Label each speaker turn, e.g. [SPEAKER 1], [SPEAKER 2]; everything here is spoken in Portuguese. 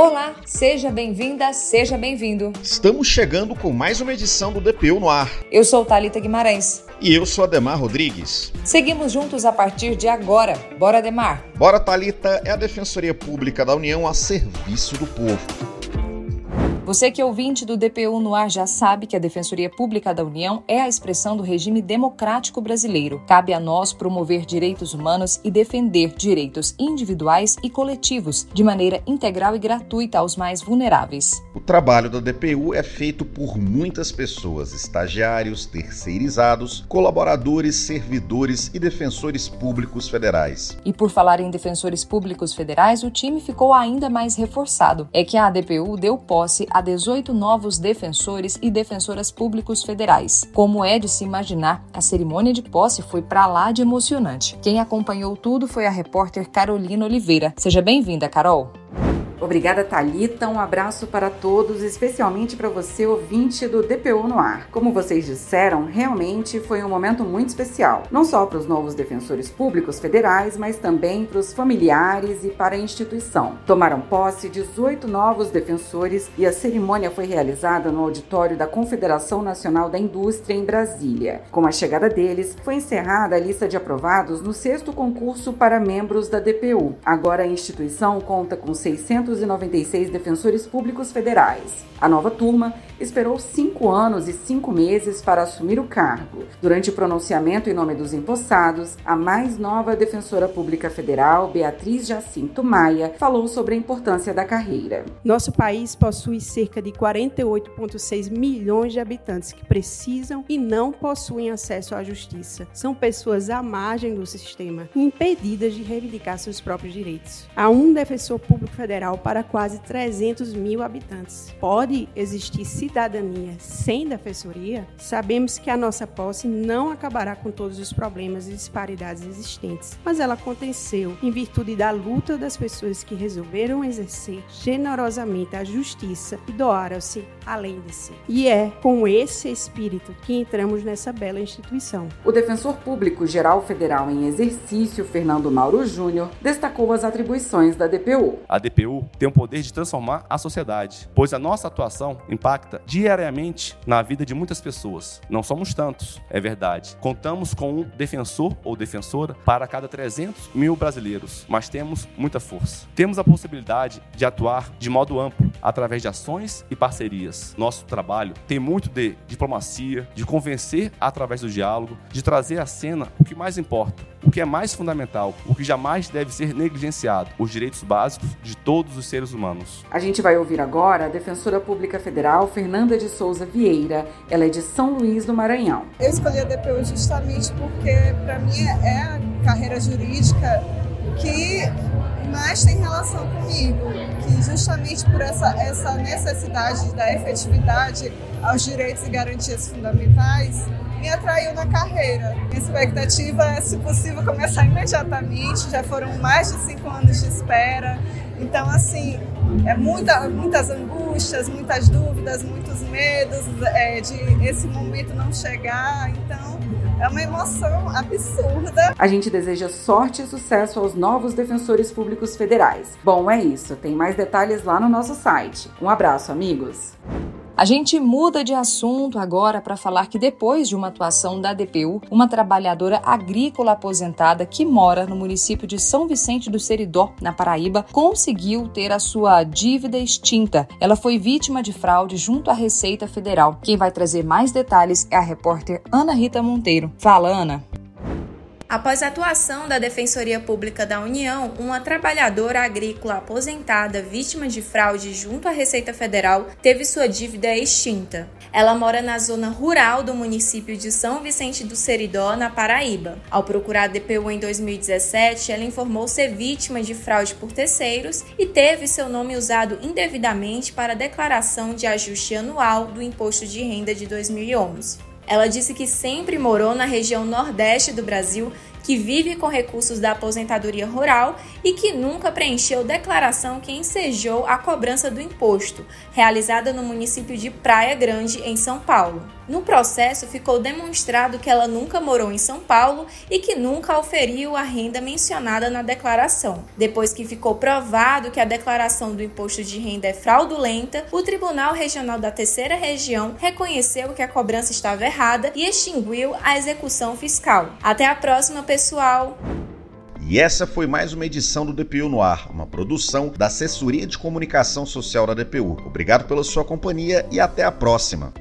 [SPEAKER 1] Olá, seja bem-vinda, seja bem-vindo.
[SPEAKER 2] Estamos chegando com mais uma edição do DPU no ar.
[SPEAKER 1] Eu sou Talita Guimarães.
[SPEAKER 2] E eu sou Ademar Rodrigues.
[SPEAKER 1] Seguimos juntos a partir de agora. Bora, Ademar?
[SPEAKER 2] Bora, Talita é a Defensoria Pública da União a serviço do povo.
[SPEAKER 1] Você que é ouvinte do DPU no ar já sabe que a Defensoria Pública da União é a expressão do regime democrático brasileiro. Cabe a nós promover direitos humanos e defender direitos individuais e coletivos de maneira integral e gratuita aos mais vulneráveis.
[SPEAKER 2] O trabalho da DPU é feito por muitas pessoas, estagiários, terceirizados, colaboradores, servidores e defensores públicos federais.
[SPEAKER 1] E por falar em defensores públicos federais, o time ficou ainda mais reforçado. É que a DPU deu posse a a 18 novos defensores e defensoras públicos federais. Como é de se imaginar, a cerimônia de posse foi para lá de emocionante. Quem acompanhou tudo foi a repórter Carolina Oliveira. Seja bem-vinda, Carol.
[SPEAKER 3] Obrigada, Talita. Um abraço para todos, especialmente para você, ouvinte do DPU no ar. Como vocês disseram, realmente foi um momento muito especial, não só para os novos defensores públicos federais, mas também para os familiares e para a instituição. Tomaram posse 18 novos defensores e a cerimônia foi realizada no auditório da Confederação Nacional da Indústria em Brasília. Com a chegada deles, foi encerrada a lista de aprovados no sexto concurso para membros da DPU. Agora a instituição conta com 600 296 defensores públicos federais. A nova turma esperou cinco anos e cinco meses para assumir o cargo. Durante o pronunciamento em nome dos empossados, a mais nova defensora pública federal, Beatriz Jacinto Maia, falou sobre a importância da carreira.
[SPEAKER 4] Nosso país possui cerca de 48,6 milhões de habitantes que precisam e não possuem acesso à justiça. São pessoas à margem do sistema, impedidas de reivindicar seus próprios direitos. Há um defensor público federal para quase 300 mil habitantes. Pode existir cidadania sem defensoria? Sabemos que a nossa posse não acabará com todos os problemas e disparidades existentes, mas ela aconteceu em virtude da luta das pessoas que resolveram exercer generosamente a justiça e doaram-se além de si. E é com esse espírito que entramos nessa bela instituição.
[SPEAKER 3] O defensor público geral federal em exercício, Fernando Mauro Júnior, destacou as atribuições da DPU.
[SPEAKER 5] A DPU tem o poder de transformar a sociedade, pois a nossa atuação impacta diariamente na vida de muitas pessoas. Não somos tantos, é verdade. Contamos com um defensor ou defensora para cada 300 mil brasileiros, mas temos muita força. Temos a possibilidade de atuar de modo amplo, através de ações e parcerias. Nosso trabalho tem muito de diplomacia, de convencer através do diálogo, de trazer à cena o que mais importa, o que é mais fundamental, o que jamais deve ser negligenciado: os direitos básicos de todos os seres humanos.
[SPEAKER 3] A gente vai ouvir agora a defensora pública federal Fernanda de Souza Vieira. Ela é de São Luís do Maranhão.
[SPEAKER 6] Eu escolhi a DPU justamente porque, para mim, é a carreira jurídica que mais tem relação comigo, que justamente por essa, essa necessidade da efetividade aos direitos e garantias fundamentais, me atraiu na carreira. Minha expectativa é, se possível, começar imediatamente. Já foram mais de cinco anos de espera. Então, assim, é muita, muitas angústias, muitas dúvidas, muitos medos é, de esse momento não chegar. Então, é uma emoção absurda.
[SPEAKER 3] A gente deseja sorte e sucesso aos novos defensores públicos federais. Bom, é isso. Tem mais detalhes lá no nosso site. Um abraço, amigos.
[SPEAKER 1] A gente muda de assunto agora para falar que depois de uma atuação da DPU, uma trabalhadora agrícola aposentada que mora no município de São Vicente do Seridó, na Paraíba, conseguiu ter a sua dívida extinta. Ela foi vítima de fraude junto à Receita Federal. Quem vai trazer mais detalhes é a repórter Ana Rita Monteiro. Fala, Ana.
[SPEAKER 7] Após a atuação da Defensoria Pública da União, uma trabalhadora agrícola aposentada vítima de fraude junto à Receita Federal teve sua dívida extinta. Ela mora na zona rural do município de São Vicente do Seridó, na Paraíba. Ao procurar a DPU em 2017, ela informou ser vítima de fraude por terceiros e teve seu nome usado indevidamente para a declaração de ajuste anual do Imposto de Renda de 2011. Ela disse que sempre morou na região nordeste do Brasil que vive com recursos da aposentadoria rural e que nunca preencheu declaração que ensejou a cobrança do imposto, realizada no município de Praia Grande, em São Paulo. No processo, ficou demonstrado que ela nunca morou em São Paulo e que nunca oferiu a renda mencionada na declaração. Depois que ficou provado que a declaração do imposto de renda é fraudulenta, o Tribunal Regional da Terceira Região reconheceu que a cobrança estava errada e extinguiu a execução fiscal. Até a próxima, pessoal!
[SPEAKER 2] E essa foi mais uma edição do DPU no Ar, uma produção da Assessoria de Comunicação Social da DPU. Obrigado pela sua companhia e até a próxima.